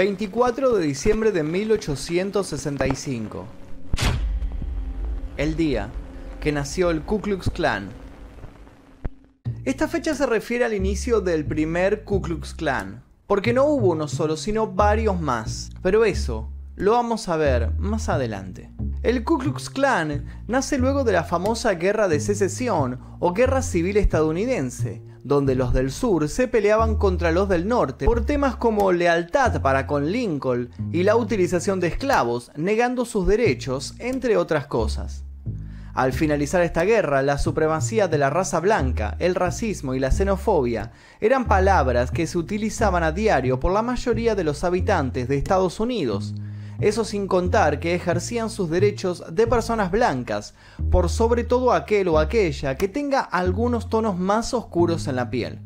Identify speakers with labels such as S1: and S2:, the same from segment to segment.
S1: 24 de diciembre de 1865. El día que nació el Ku Klux Klan. Esta fecha se refiere al inicio del primer Ku Klux Klan, porque no hubo uno solo, sino varios más. Pero eso lo vamos a ver más adelante. El Ku Klux Klan nace luego de la famosa Guerra de Secesión o Guerra Civil estadounidense, donde los del sur se peleaban contra los del norte por temas como lealtad para con Lincoln y la utilización de esclavos, negando sus derechos, entre otras cosas. Al finalizar esta guerra, la supremacía de la raza blanca, el racismo y la xenofobia eran palabras que se utilizaban a diario por la mayoría de los habitantes de Estados Unidos, eso sin contar que ejercían sus derechos de personas blancas, por sobre todo aquel o aquella que tenga algunos tonos más oscuros en la piel.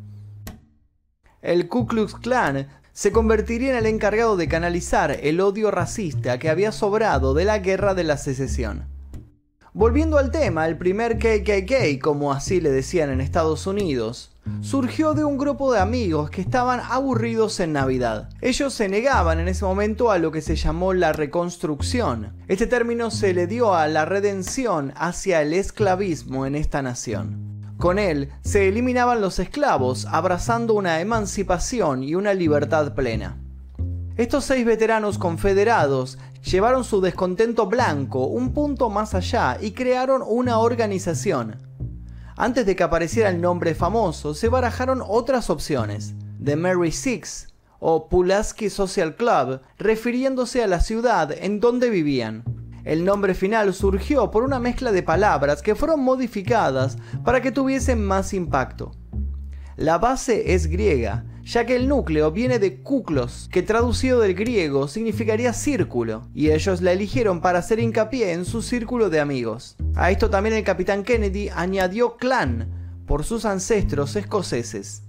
S1: El Ku Klux Klan se convertiría en el encargado de canalizar el odio racista que había sobrado de la guerra de la secesión. Volviendo al tema, el primer KKK, como así le decían en Estados Unidos, surgió de un grupo de amigos que estaban aburridos en Navidad. Ellos se negaban en ese momento a lo que se llamó la reconstrucción. Este término se le dio a la redención hacia el esclavismo en esta nación. Con él se eliminaban los esclavos, abrazando una emancipación y una libertad plena. Estos seis veteranos confederados llevaron su descontento blanco un punto más allá y crearon una organización. Antes de que apareciera el nombre famoso, se barajaron otras opciones. The Mary Six o Pulaski Social Club, refiriéndose a la ciudad en donde vivían. El nombre final surgió por una mezcla de palabras que fueron modificadas para que tuviesen más impacto. La base es griega ya que el núcleo viene de kuklos, que traducido del griego significaría círculo, y ellos la eligieron para hacer hincapié en su círculo de amigos. A esto también el capitán Kennedy añadió clan, por sus ancestros escoceses.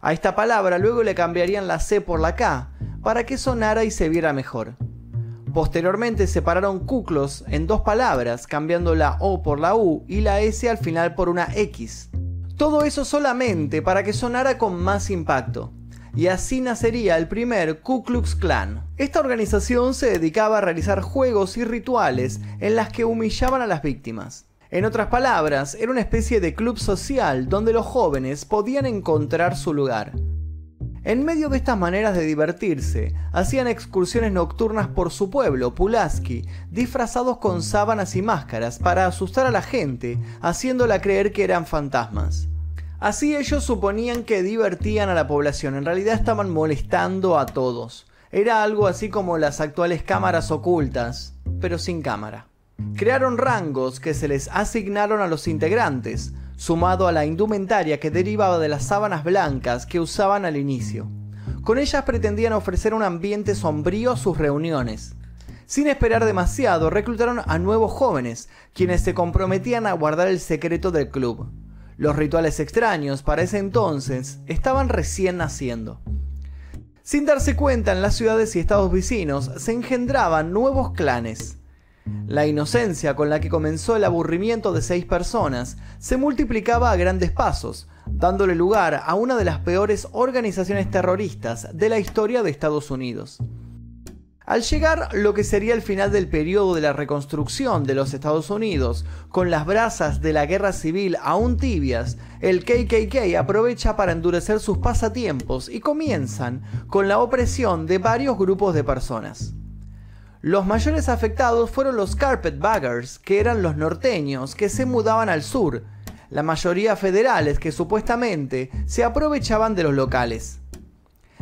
S1: A esta palabra luego le cambiarían la C por la K, para que sonara y se viera mejor. Posteriormente separaron kuklos en dos palabras, cambiando la O por la U y la S al final por una X. Todo eso solamente para que sonara con más impacto. Y así nacería el primer Ku Klux Klan. Esta organización se dedicaba a realizar juegos y rituales en las que humillaban a las víctimas. En otras palabras, era una especie de club social donde los jóvenes podían encontrar su lugar. En medio de estas maneras de divertirse, hacían excursiones nocturnas por su pueblo, Pulaski, disfrazados con sábanas y máscaras para asustar a la gente, haciéndola creer que eran fantasmas. Así ellos suponían que divertían a la población, en realidad estaban molestando a todos. Era algo así como las actuales cámaras ocultas, pero sin cámara. Crearon rangos que se les asignaron a los integrantes, sumado a la indumentaria que derivaba de las sábanas blancas que usaban al inicio. Con ellas pretendían ofrecer un ambiente sombrío a sus reuniones. Sin esperar demasiado, reclutaron a nuevos jóvenes, quienes se comprometían a guardar el secreto del club. Los rituales extraños para ese entonces estaban recién naciendo. Sin darse cuenta en las ciudades y estados vecinos se engendraban nuevos clanes. La inocencia con la que comenzó el aburrimiento de seis personas se multiplicaba a grandes pasos, dándole lugar a una de las peores organizaciones terroristas de la historia de Estados Unidos. Al llegar lo que sería el final del periodo de la reconstrucción de los Estados Unidos, con las brasas de la guerra civil aún tibias, el KKK aprovecha para endurecer sus pasatiempos y comienzan con la opresión de varios grupos de personas. Los mayores afectados fueron los carpetbaggers, que eran los norteños que se mudaban al sur, la mayoría federales que supuestamente se aprovechaban de los locales.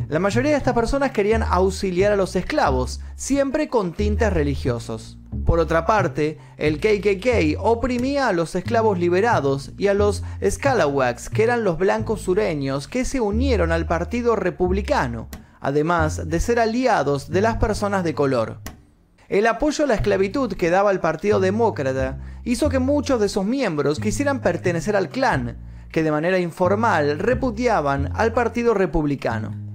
S1: La mayoría de estas personas querían auxiliar a los esclavos, siempre con tintes religiosos. Por otra parte, el KKK oprimía a los esclavos liberados y a los Scalawags, que eran los blancos sureños que se unieron al Partido Republicano, además de ser aliados de las personas de color. El apoyo a la esclavitud que daba el Partido Demócrata hizo que muchos de sus miembros quisieran pertenecer al clan, que de manera informal repudiaban al Partido Republicano.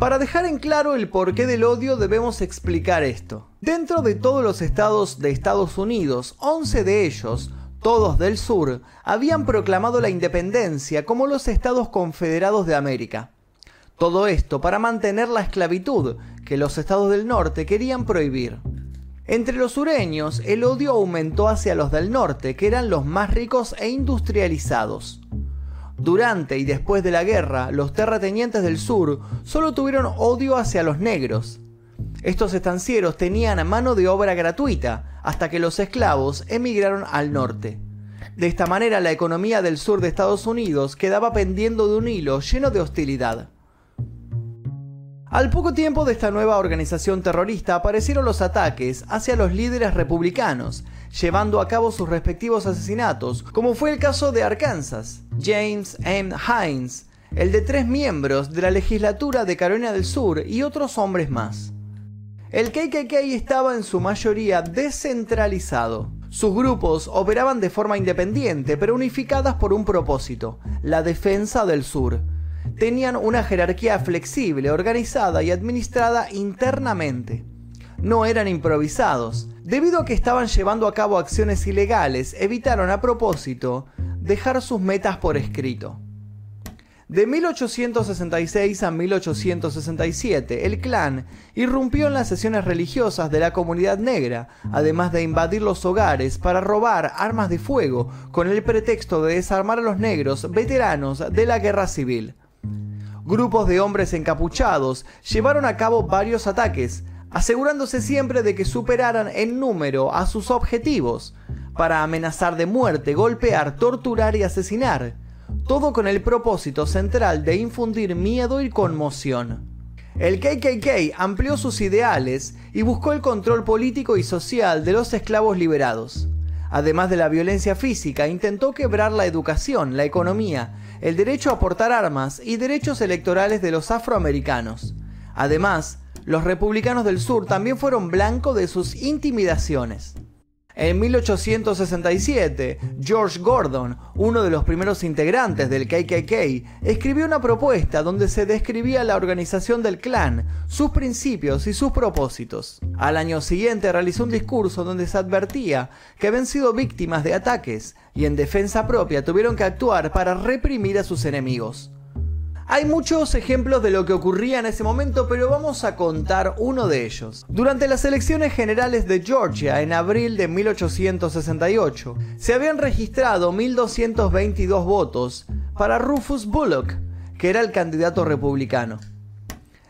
S1: Para dejar en claro el porqué del odio debemos explicar esto. Dentro de todos los estados de Estados Unidos, 11 de ellos, todos del sur, habían proclamado la independencia como los Estados Confederados de América. Todo esto para mantener la esclavitud, que los estados del norte querían prohibir. Entre los sureños, el odio aumentó hacia los del norte, que eran los más ricos e industrializados. Durante y después de la guerra, los terratenientes del sur solo tuvieron odio hacia los negros. Estos estancieros tenían mano de obra gratuita hasta que los esclavos emigraron al norte. De esta manera la economía del sur de Estados Unidos quedaba pendiendo de un hilo lleno de hostilidad. Al poco tiempo de esta nueva organización terrorista aparecieron los ataques hacia los líderes republicanos, llevando a cabo sus respectivos asesinatos, como fue el caso de Arkansas, James M. Hines, el de tres miembros de la legislatura de Carolina del Sur y otros hombres más. El KKK estaba en su mayoría descentralizado. Sus grupos operaban de forma independiente, pero unificadas por un propósito, la defensa del sur. Tenían una jerarquía flexible, organizada y administrada internamente. No eran improvisados. Debido a que estaban llevando a cabo acciones ilegales, evitaron a propósito dejar sus metas por escrito. De 1866 a 1867, el clan irrumpió en las sesiones religiosas de la comunidad negra, además de invadir los hogares para robar armas de fuego con el pretexto de desarmar a los negros veteranos de la guerra civil. Grupos de hombres encapuchados llevaron a cabo varios ataques, asegurándose siempre de que superaran en número a sus objetivos, para amenazar de muerte, golpear, torturar y asesinar todo con el propósito central de infundir miedo y conmoción. El KKK amplió sus ideales y buscó el control político y social de los esclavos liberados. Además de la violencia física, intentó quebrar la educación, la economía, el derecho a portar armas y derechos electorales de los afroamericanos. Además, los republicanos del sur también fueron blanco de sus intimidaciones. En 1867, George Gordon, uno de los primeros integrantes del KKK, escribió una propuesta donde se describía la organización del clan, sus principios y sus propósitos. Al año siguiente realizó un discurso donde se advertía que habían sido víctimas de ataques y en defensa propia tuvieron que actuar para reprimir a sus enemigos. Hay muchos ejemplos de lo que ocurría en ese momento, pero vamos a contar uno de ellos. Durante las elecciones generales de Georgia en abril de 1868, se habían registrado 1.222 votos para Rufus Bullock, que era el candidato republicano.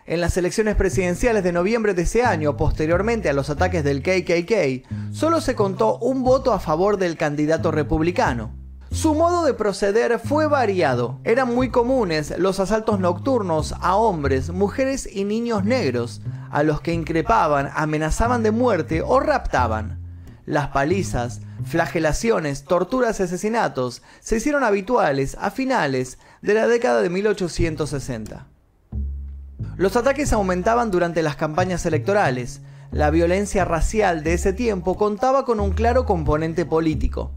S1: En las elecciones presidenciales de noviembre de ese año, posteriormente a los ataques del KKK, solo se contó un voto a favor del candidato republicano. Su modo de proceder fue variado. Eran muy comunes los asaltos nocturnos a hombres, mujeres y niños negros, a los que increpaban, amenazaban de muerte o raptaban. Las palizas, flagelaciones, torturas y asesinatos se hicieron habituales a finales de la década de 1860. Los ataques aumentaban durante las campañas electorales. La violencia racial de ese tiempo contaba con un claro componente político.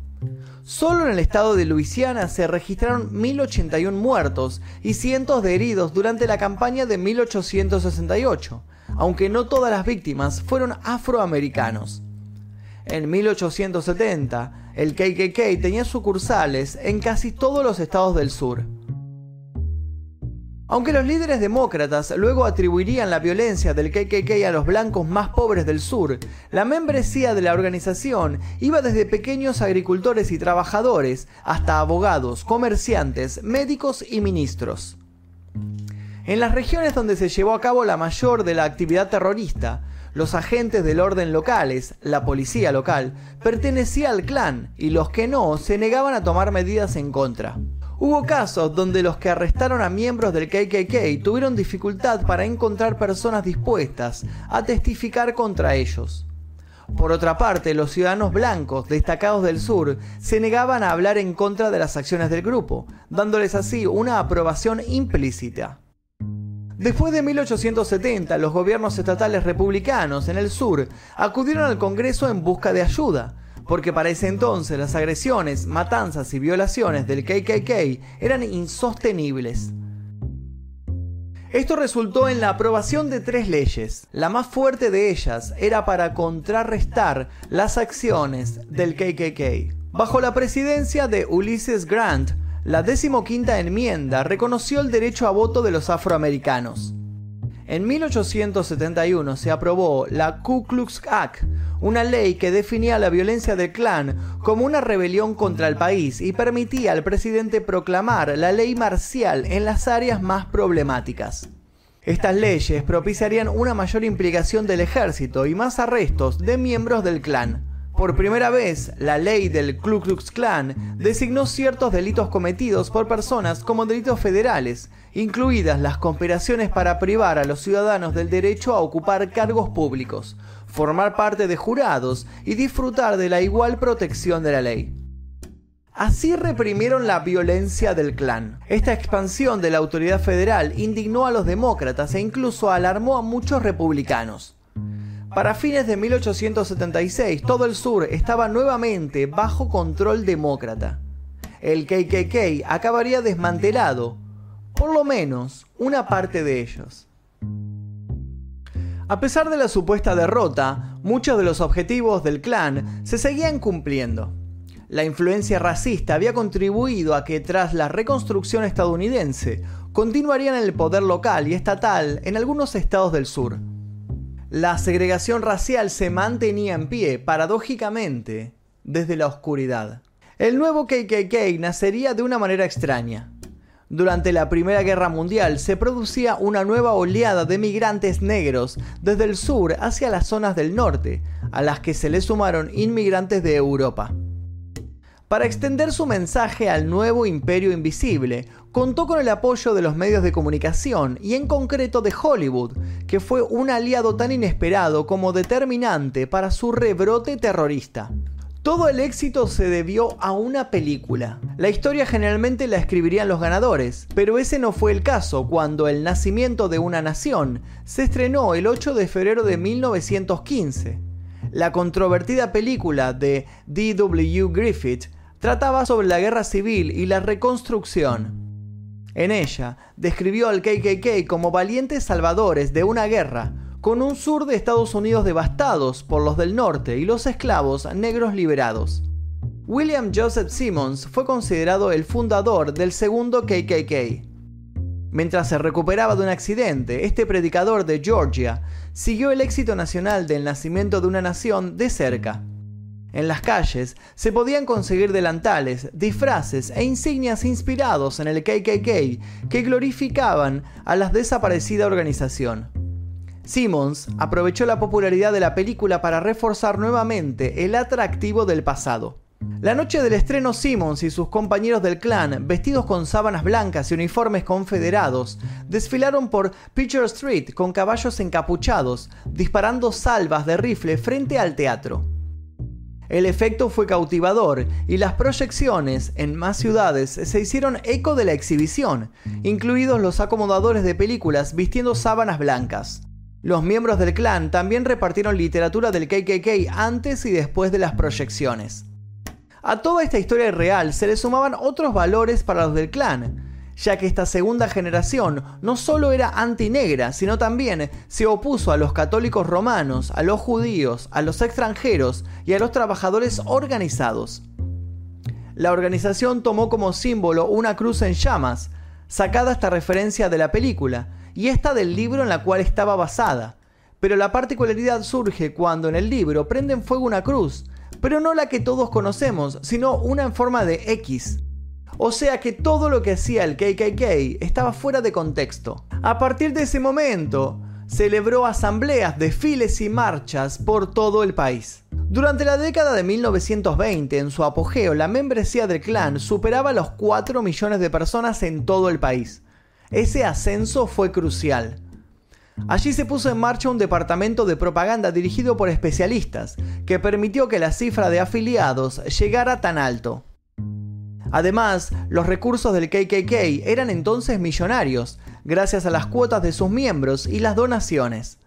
S1: Solo en el estado de Luisiana se registraron 1.081 muertos y cientos de heridos durante la campaña de 1868, aunque no todas las víctimas fueron afroamericanos. En 1870, el KKK tenía sucursales en casi todos los estados del sur. Aunque los líderes demócratas luego atribuirían la violencia del KKK a los blancos más pobres del sur, la membresía de la organización iba desde pequeños agricultores y trabajadores hasta abogados, comerciantes, médicos y ministros. En las regiones donde se llevó a cabo la mayor de la actividad terrorista, los agentes del orden locales, la policía local, pertenecía al clan y los que no se negaban a tomar medidas en contra. Hubo casos donde los que arrestaron a miembros del KKK tuvieron dificultad para encontrar personas dispuestas a testificar contra ellos. Por otra parte, los ciudadanos blancos destacados del sur se negaban a hablar en contra de las acciones del grupo, dándoles así una aprobación implícita. Después de 1870, los gobiernos estatales republicanos en el sur acudieron al Congreso en busca de ayuda, porque para ese entonces las agresiones, matanzas y violaciones del KKK eran insostenibles. Esto resultó en la aprobación de tres leyes. La más fuerte de ellas era para contrarrestar las acciones del KKK. Bajo la presidencia de Ulysses Grant, la decimoquinta enmienda reconoció el derecho a voto de los afroamericanos. En 1871 se aprobó la Ku Klux Act, una ley que definía la violencia del clan como una rebelión contra el país y permitía al presidente proclamar la ley marcial en las áreas más problemáticas. Estas leyes propiciarían una mayor implicación del ejército y más arrestos de miembros del clan. Por primera vez, la ley del Ku Klux Klan designó ciertos delitos cometidos por personas como delitos federales, incluidas las conspiraciones para privar a los ciudadanos del derecho a ocupar cargos públicos, formar parte de jurados y disfrutar de la igual protección de la ley. Así reprimieron la violencia del clan. Esta expansión de la autoridad federal indignó a los demócratas e incluso alarmó a muchos republicanos. Para fines de 1876, todo el sur estaba nuevamente bajo control demócrata. El KKK acabaría desmantelado, por lo menos una parte de ellos. A pesar de la supuesta derrota, muchos de los objetivos del clan se seguían cumpliendo. La influencia racista había contribuido a que tras la reconstrucción estadounidense continuarían el poder local y estatal en algunos estados del sur la segregación racial se mantenía en pie, paradójicamente, desde la oscuridad. El nuevo KKK nacería de una manera extraña. Durante la Primera Guerra Mundial se producía una nueva oleada de migrantes negros desde el sur hacia las zonas del norte, a las que se le sumaron inmigrantes de Europa. Para extender su mensaje al nuevo imperio invisible, contó con el apoyo de los medios de comunicación y en concreto de Hollywood, que fue un aliado tan inesperado como determinante para su rebrote terrorista. Todo el éxito se debió a una película. La historia generalmente la escribirían los ganadores, pero ese no fue el caso cuando El nacimiento de una nación se estrenó el 8 de febrero de 1915. La controvertida película de D.W. Griffith trataba sobre la guerra civil y la reconstrucción. En ella, describió al KKK como valientes salvadores de una guerra, con un sur de Estados Unidos devastados por los del norte y los esclavos negros liberados. William Joseph Simmons fue considerado el fundador del segundo KKK. Mientras se recuperaba de un accidente, este predicador de Georgia siguió el éxito nacional del nacimiento de una nación de cerca. En las calles se podían conseguir delantales, disfraces e insignias inspirados en el KKK que glorificaban a la desaparecida organización. Simmons aprovechó la popularidad de la película para reforzar nuevamente el atractivo del pasado. La noche del estreno Simmons y sus compañeros del clan, vestidos con sábanas blancas y uniformes confederados, desfilaron por Pitcher Street con caballos encapuchados, disparando salvas de rifle frente al teatro. El efecto fue cautivador y las proyecciones en más ciudades se hicieron eco de la exhibición, incluidos los acomodadores de películas vistiendo sábanas blancas. Los miembros del clan también repartieron literatura del KKK antes y después de las proyecciones. A toda esta historia real se le sumaban otros valores para los del clan, ya que esta segunda generación no solo era antinegra, sino también se opuso a los católicos romanos, a los judíos, a los extranjeros y a los trabajadores organizados. La organización tomó como símbolo una cruz en llamas, sacada esta referencia de la película, y esta del libro en la cual estaba basada. Pero la particularidad surge cuando en el libro prenden fuego una cruz, pero no la que todos conocemos, sino una en forma de X. O sea que todo lo que hacía el KKK estaba fuera de contexto. A partir de ese momento, celebró asambleas, desfiles y marchas por todo el país. Durante la década de 1920, en su apogeo, la membresía del clan superaba los 4 millones de personas en todo el país. Ese ascenso fue crucial. Allí se puso en marcha un departamento de propaganda dirigido por especialistas, que permitió que la cifra de afiliados llegara tan alto. Además, los recursos del KKK eran entonces millonarios, gracias a las cuotas de sus miembros y las donaciones.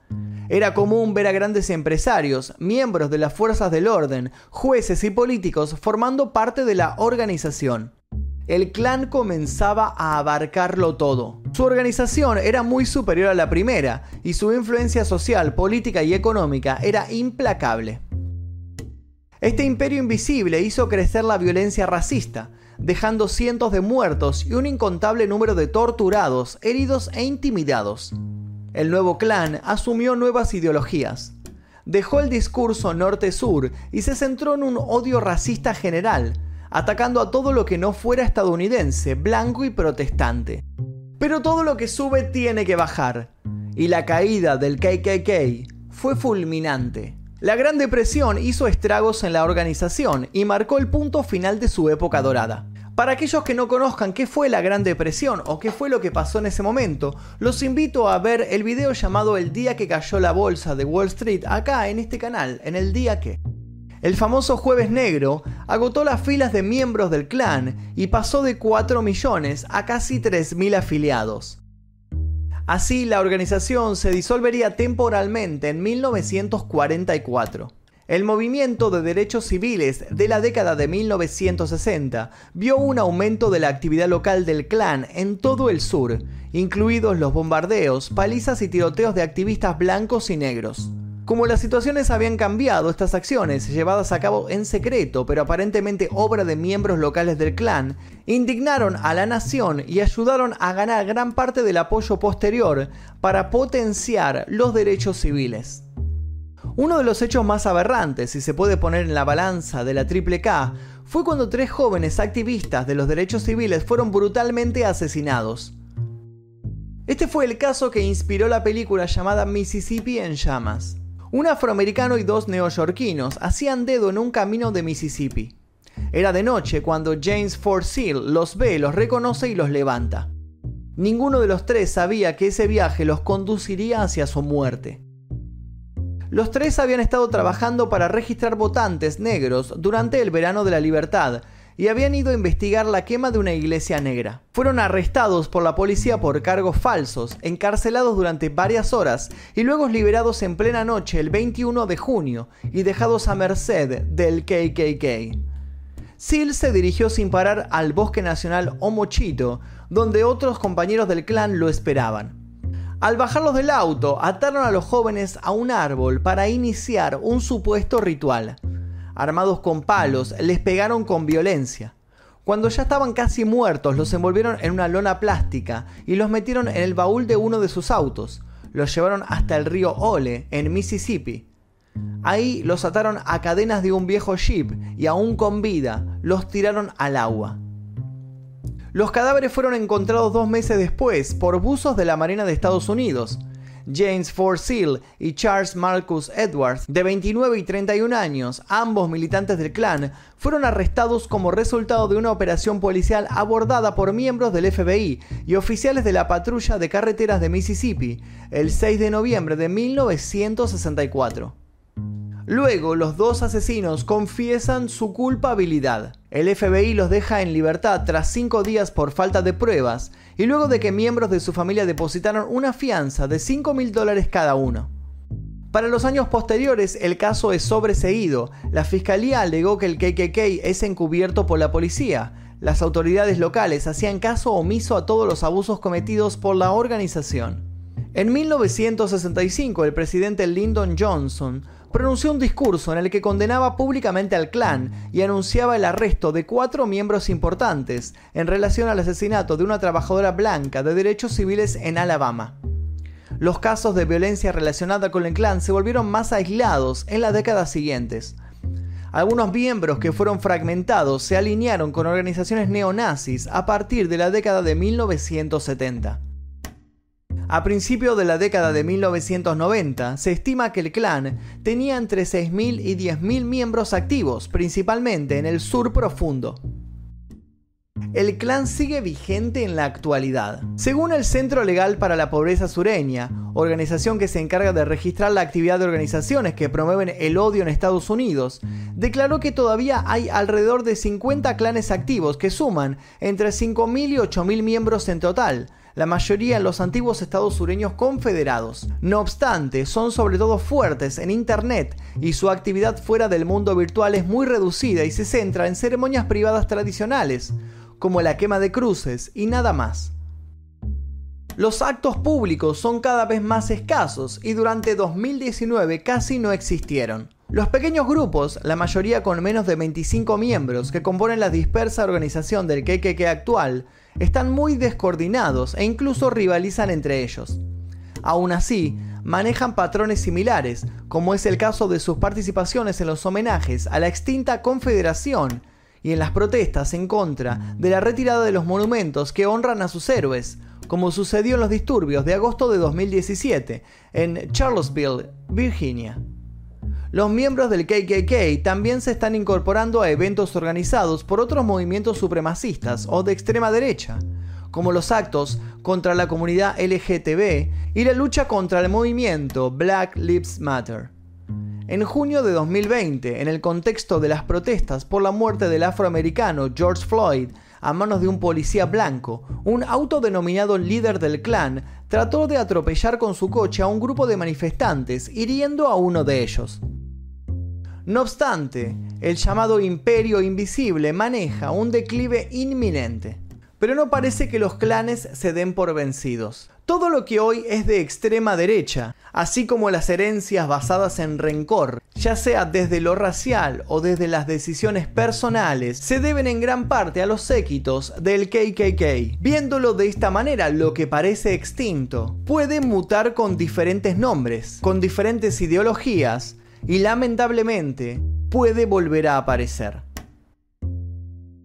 S1: Era común ver a grandes empresarios, miembros de las fuerzas del orden, jueces y políticos formando parte de la organización. El clan comenzaba a abarcarlo todo. Su organización era muy superior a la primera y su influencia social, política y económica era implacable. Este imperio invisible hizo crecer la violencia racista, dejando cientos de muertos y un incontable número de torturados, heridos e intimidados. El nuevo clan asumió nuevas ideologías. Dejó el discurso norte-sur y se centró en un odio racista general, atacando a todo lo que no fuera estadounidense, blanco y protestante. Pero todo lo que sube tiene que bajar, y la caída del KKK fue fulminante. La Gran Depresión hizo estragos en la organización y marcó el punto final de su época dorada. Para aquellos que no conozcan qué fue la Gran Depresión o qué fue lo que pasó en ese momento, los invito a ver el video llamado El día que cayó la bolsa de Wall Street acá en este canal, en el día que. El famoso Jueves Negro agotó las filas de miembros del clan y pasó de 4 millones a casi 3.000 afiliados. Así, la organización se disolvería temporalmente en 1944. El movimiento de derechos civiles de la década de 1960 vio un aumento de la actividad local del clan en todo el sur, incluidos los bombardeos, palizas y tiroteos de activistas blancos y negros. Como las situaciones habían cambiado, estas acciones, llevadas a cabo en secreto, pero aparentemente obra de miembros locales del clan, indignaron a la nación y ayudaron a ganar gran parte del apoyo posterior para potenciar los derechos civiles. Uno de los hechos más aberrantes, si se puede poner en la balanza de la Triple K, fue cuando tres jóvenes activistas de los derechos civiles fueron brutalmente asesinados. Este fue el caso que inspiró la película llamada Mississippi en llamas. Un afroamericano y dos neoyorquinos hacían dedo en un camino de Mississippi. Era de noche cuando James Ford Seal los ve, los reconoce y los levanta. Ninguno de los tres sabía que ese viaje los conduciría hacia su muerte. Los tres habían estado trabajando para registrar votantes negros durante el verano de la libertad y habían ido a investigar la quema de una iglesia negra. Fueron arrestados por la policía por cargos falsos, encarcelados durante varias horas y luego liberados en plena noche el 21 de junio y dejados a merced del KKK. Seal se dirigió sin parar al bosque nacional Omochito, donde otros compañeros del clan lo esperaban. Al bajarlos del auto, ataron a los jóvenes a un árbol para iniciar un supuesto ritual armados con palos, les pegaron con violencia. Cuando ya estaban casi muertos, los envolvieron en una lona plástica y los metieron en el baúl de uno de sus autos. Los llevaron hasta el río Ole, en Mississippi. Ahí los ataron a cadenas de un viejo jeep y aún con vida los tiraron al agua. Los cadáveres fueron encontrados dos meses después por buzos de la Marina de Estados Unidos. James Ford y Charles Marcus Edwards, de 29 y 31 años, ambos militantes del clan, fueron arrestados como resultado de una operación policial abordada por miembros del FBI y oficiales de la patrulla de carreteras de Mississippi el 6 de noviembre de 1964. Luego, los dos asesinos confiesan su culpabilidad. El FBI los deja en libertad tras cinco días por falta de pruebas y luego de que miembros de su familia depositaron una fianza de 5 mil dólares cada uno. Para los años posteriores, el caso es sobreseído. La fiscalía alegó que el KKK es encubierto por la policía. Las autoridades locales hacían caso omiso a todos los abusos cometidos por la organización. En 1965, el presidente Lyndon Johnson pronunció un discurso en el que condenaba públicamente al clan y anunciaba el arresto de cuatro miembros importantes en relación al asesinato de una trabajadora blanca de derechos civiles en Alabama. Los casos de violencia relacionada con el clan se volvieron más aislados en las décadas siguientes. Algunos miembros que fueron fragmentados se alinearon con organizaciones neonazis a partir de la década de 1970. A principios de la década de 1990, se estima que el clan tenía entre 6.000 y 10.000 miembros activos, principalmente en el sur profundo. El clan sigue vigente en la actualidad. Según el Centro Legal para la Pobreza Sureña, organización que se encarga de registrar la actividad de organizaciones que promueven el odio en Estados Unidos, declaró que todavía hay alrededor de 50 clanes activos que suman entre 5.000 y 8.000 miembros en total, la mayoría en los antiguos estados sureños confederados. No obstante, son sobre todo fuertes en Internet y su actividad fuera del mundo virtual es muy reducida y se centra en ceremonias privadas tradicionales, como la quema de cruces y nada más. Los actos públicos son cada vez más escasos y durante 2019 casi no existieron. Los pequeños grupos, la mayoría con menos de 25 miembros, que componen la dispersa organización del KKK actual, están muy descoordinados e incluso rivalizan entre ellos. Aún así, manejan patrones similares, como es el caso de sus participaciones en los homenajes a la extinta Confederación y en las protestas en contra de la retirada de los monumentos que honran a sus héroes, como sucedió en los disturbios de agosto de 2017 en Charlottesville, Virginia. Los miembros del KKK también se están incorporando a eventos organizados por otros movimientos supremacistas o de extrema derecha, como los actos contra la comunidad LGTB y la lucha contra el movimiento Black Lives Matter. En junio de 2020, en el contexto de las protestas por la muerte del afroamericano George Floyd a manos de un policía blanco, un autodenominado líder del clan trató de atropellar con su coche a un grupo de manifestantes, hiriendo a uno de ellos. No obstante, el llamado Imperio Invisible maneja un declive inminente. Pero no parece que los clanes se den por vencidos. Todo lo que hoy es de extrema derecha, así como las herencias basadas en rencor, ya sea desde lo racial o desde las decisiones personales, se deben en gran parte a los séquitos del KKK. Viéndolo de esta manera, lo que parece extinto puede mutar con diferentes nombres, con diferentes ideologías, y lamentablemente puede volver a aparecer.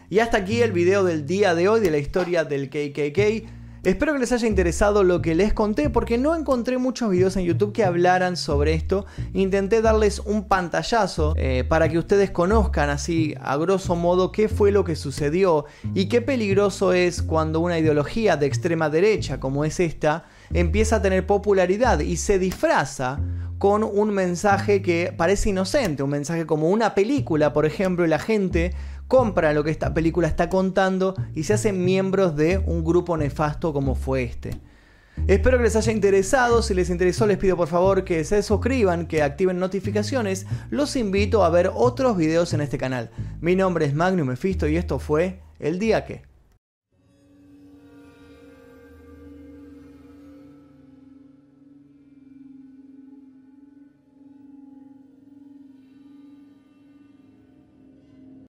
S1: Y hasta aquí el video del día de hoy de la historia del KKK. Espero que les haya interesado lo que les conté porque no encontré muchos videos en YouTube que hablaran sobre esto. Intenté darles un pantallazo eh, para que ustedes conozcan así a grosso modo qué fue lo que sucedió y qué peligroso es cuando una ideología de extrema derecha como es esta empieza a tener popularidad y se disfraza con un mensaje que parece inocente, un mensaje como una película, por ejemplo, y la gente compra lo que esta película está contando y se hacen miembros de un grupo nefasto como fue este. Espero que les haya interesado, si les interesó les pido por favor que se suscriban, que activen notificaciones, los invito a ver otros videos en este canal. Mi nombre es Magnum Mephisto y esto fue El Día Que.